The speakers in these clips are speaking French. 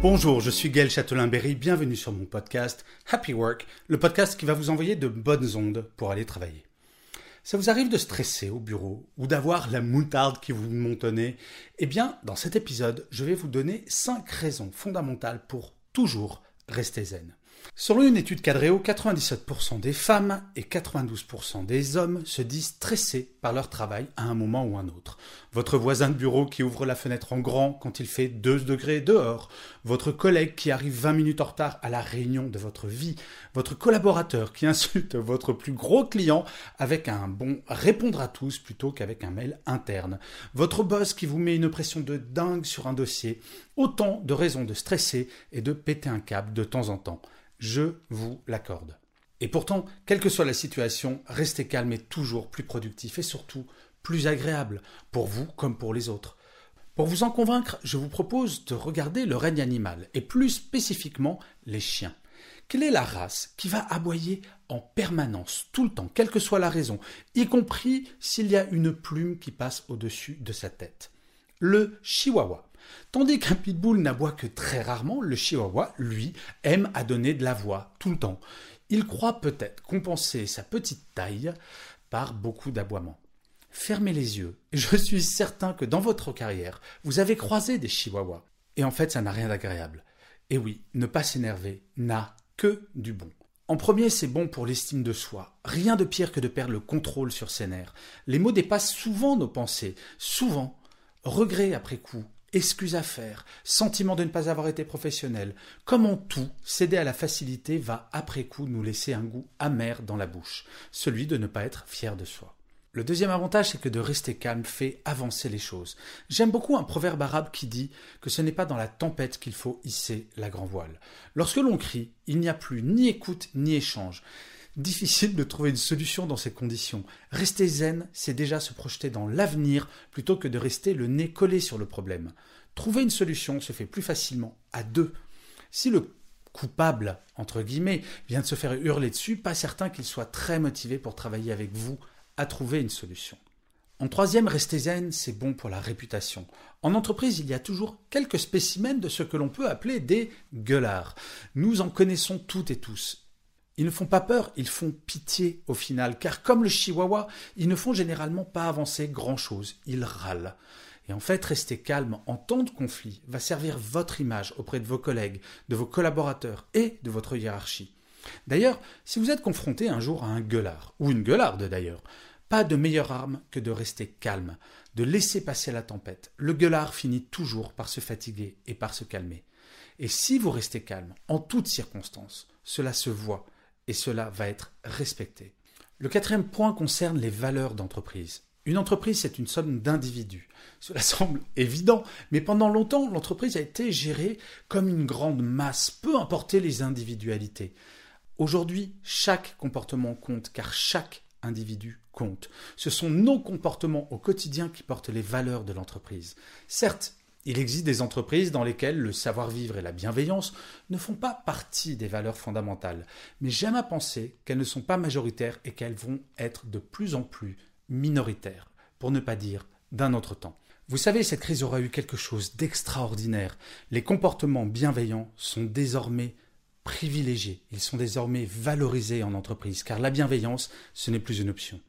Bonjour, je suis Gaël Châtelain-Berry, bienvenue sur mon podcast Happy Work, le podcast qui va vous envoyer de bonnes ondes pour aller travailler. Ça vous arrive de stresser au bureau ou d'avoir la moutarde qui vous montonnait Eh bien, dans cet épisode, je vais vous donner 5 raisons fondamentales pour toujours rester zen. Selon une étude Cadréo, 97% des femmes et 92% des hommes se disent stressés par leur travail à un moment ou un autre. Votre voisin de bureau qui ouvre la fenêtre en grand quand il fait 2 degrés dehors, votre collègue qui arrive 20 minutes en retard à la réunion de votre vie, votre collaborateur qui insulte votre plus gros client avec un bon répondre à tous plutôt qu'avec un mail interne, votre boss qui vous met une pression de dingue sur un dossier, autant de raisons de stresser et de péter un câble de temps en temps. Je vous l'accorde. Et pourtant, quelle que soit la situation, rester calme est toujours plus productif et surtout plus agréable, pour vous comme pour les autres. Pour vous en convaincre, je vous propose de regarder le règne animal, et plus spécifiquement les chiens. Quelle est la race qui va aboyer en permanence, tout le temps, quelle que soit la raison, y compris s'il y a une plume qui passe au-dessus de sa tête? Le chihuahua. Tandis qu'un pitbull n'aboie que très rarement, le chihuahua, lui, aime à donner de la voix tout le temps. Il croit peut-être compenser sa petite taille par beaucoup d'aboiements. Fermez les yeux, je suis certain que dans votre carrière, vous avez croisé des chihuahuas. Et en fait, ça n'a rien d'agréable. Et oui, ne pas s'énerver n'a que du bon. En premier, c'est bon pour l'estime de soi. Rien de pire que de perdre le contrôle sur ses nerfs. Les mots dépassent souvent nos pensées, souvent. Regret après coup, excuse à faire, sentiment de ne pas avoir été professionnel. Comme en tout, céder à la facilité va après coup nous laisser un goût amer dans la bouche, celui de ne pas être fier de soi. Le deuxième avantage, c'est que de rester calme fait avancer les choses. J'aime beaucoup un proverbe arabe qui dit que ce n'est pas dans la tempête qu'il faut hisser la grand voile. Lorsque l'on crie, il n'y a plus ni écoute ni échange. Difficile de trouver une solution dans ces conditions. Rester zen, c'est déjà se projeter dans l'avenir plutôt que de rester le nez collé sur le problème. Trouver une solution se fait plus facilement à deux. Si le coupable, entre guillemets, vient de se faire hurler dessus, pas certain qu'il soit très motivé pour travailler avec vous à trouver une solution. En troisième, rester zen, c'est bon pour la réputation. En entreprise, il y a toujours quelques spécimens de ce que l'on peut appeler des gueulards. Nous en connaissons toutes et tous. Ils ne font pas peur, ils font pitié au final, car comme le chihuahua, ils ne font généralement pas avancer grand-chose, ils râlent. Et en fait, rester calme en temps de conflit va servir votre image auprès de vos collègues, de vos collaborateurs et de votre hiérarchie. D'ailleurs, si vous êtes confronté un jour à un gueulard, ou une gueularde d'ailleurs, pas de meilleure arme que de rester calme, de laisser passer la tempête. Le gueulard finit toujours par se fatiguer et par se calmer. Et si vous restez calme, en toutes circonstances, cela se voit et cela va être respecté. Le quatrième point concerne les valeurs d'entreprise. Une entreprise, c'est une somme d'individus. Cela semble évident, mais pendant longtemps, l'entreprise a été gérée comme une grande masse, peu importe les individualités. Aujourd'hui, chaque comportement compte, car chaque individu compte. Ce sont nos comportements au quotidien qui portent les valeurs de l'entreprise. Certes, il existe des entreprises dans lesquelles le savoir-vivre et la bienveillance ne font pas partie des valeurs fondamentales, mais j'aime à penser qu'elles ne sont pas majoritaires et qu'elles vont être de plus en plus minoritaires, pour ne pas dire d'un autre temps. Vous savez, cette crise aura eu quelque chose d'extraordinaire. Les comportements bienveillants sont désormais privilégiés, ils sont désormais valorisés en entreprise, car la bienveillance, ce n'est plus une option.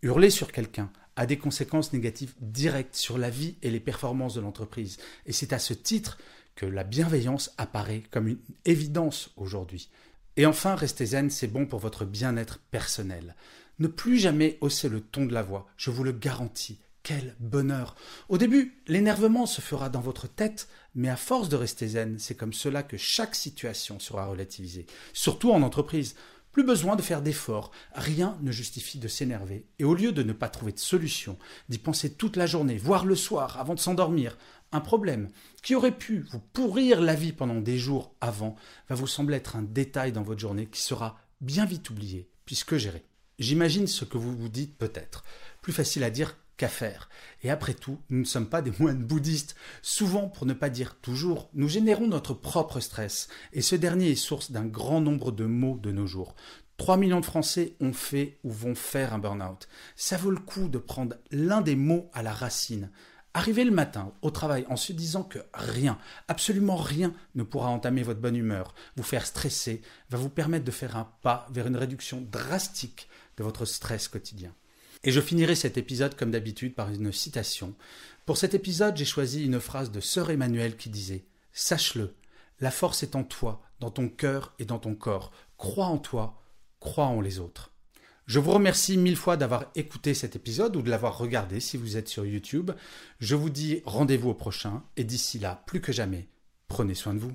Hurler sur quelqu'un a des conséquences négatives directes sur la vie et les performances de l'entreprise, et c'est à ce titre que la bienveillance apparaît comme une évidence aujourd'hui. Et enfin, rester zen, c'est bon pour votre bien-être personnel. Ne plus jamais hausser le ton de la voix, je vous le garantis, quel bonheur Au début, l'énervement se fera dans votre tête, mais à force de rester zen, c'est comme cela que chaque situation sera relativisée, surtout en entreprise. Plus besoin de faire d'efforts, rien ne justifie de s'énerver, et au lieu de ne pas trouver de solution, d'y penser toute la journée, voire le soir, avant de s'endormir, un problème qui aurait pu vous pourrir la vie pendant des jours avant va vous sembler être un détail dans votre journée qui sera bien vite oublié, puisque géré. J'imagine ce que vous vous dites peut-être. Plus facile à dire faire. Et après tout, nous ne sommes pas des moines bouddhistes. Souvent, pour ne pas dire toujours, nous générons notre propre stress. Et ce dernier est source d'un grand nombre de maux de nos jours. 3 millions de Français ont fait ou vont faire un burn-out. Ça vaut le coup de prendre l'un des mots à la racine. Arriver le matin au travail en se disant que rien, absolument rien ne pourra entamer votre bonne humeur, vous faire stresser, va vous permettre de faire un pas vers une réduction drastique de votre stress quotidien. Et je finirai cet épisode comme d'habitude par une citation. Pour cet épisode, j'ai choisi une phrase de Sœur Emmanuel qui disait Sache-le, la force est en toi, dans ton cœur et dans ton corps. Crois en toi, crois en les autres. Je vous remercie mille fois d'avoir écouté cet épisode ou de l'avoir regardé si vous êtes sur YouTube. Je vous dis rendez-vous au prochain et d'ici là, plus que jamais, prenez soin de vous.